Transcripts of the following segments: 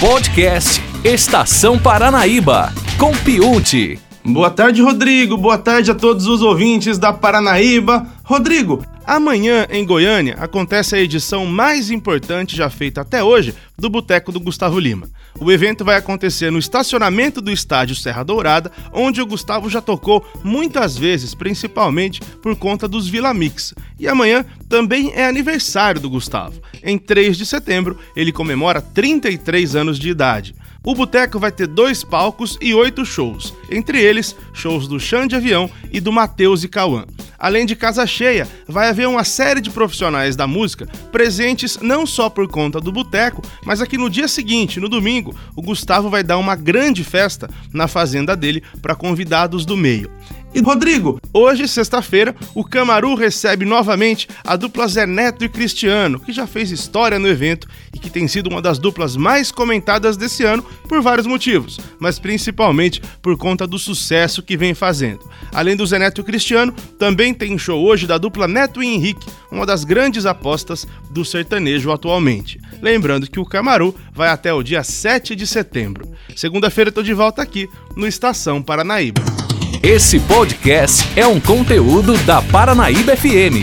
Podcast Estação Paranaíba, com Piunte. Boa tarde, Rodrigo. Boa tarde a todos os ouvintes da Paranaíba. Rodrigo, amanhã em Goiânia acontece a edição mais importante já feita até hoje do Boteco do Gustavo Lima. O evento vai acontecer no estacionamento do estádio Serra Dourada, onde o Gustavo já tocou muitas vezes, principalmente por conta dos Vila Mix. E amanhã também é aniversário do Gustavo. Em 3 de setembro, ele comemora 33 anos de idade. O boteco vai ter dois palcos e oito shows, entre eles shows do Xande de Avião e do Matheus e Cauã. Além de casa cheia, vai haver uma série de profissionais da música presentes não só por conta do boteco, mas aqui no dia seguinte, no domingo, o Gustavo vai dar uma grande festa na fazenda dele para convidados do meio. E Rodrigo, hoje, sexta-feira, o Camaru recebe novamente a dupla Zé Neto e Cristiano, que já fez história no evento e que tem sido uma das duplas mais comentadas desse ano por vários motivos, mas principalmente por conta do sucesso que vem fazendo. Além do Zé Neto e Cristiano, também tem show hoje da dupla Neto e Henrique, uma das grandes apostas do sertanejo atualmente. Lembrando que o Camaru vai até o dia 7 de setembro. Segunda-feira tô de volta aqui no Estação Paranaíba. Esse podcast é um conteúdo da Paranaíba FM.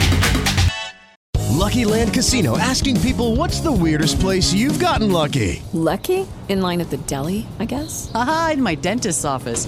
Lucky Land Casino asking people what's the weirdest place you've gotten lucky? Lucky? In line at the deli, I guess? Aha, in my dentist's office.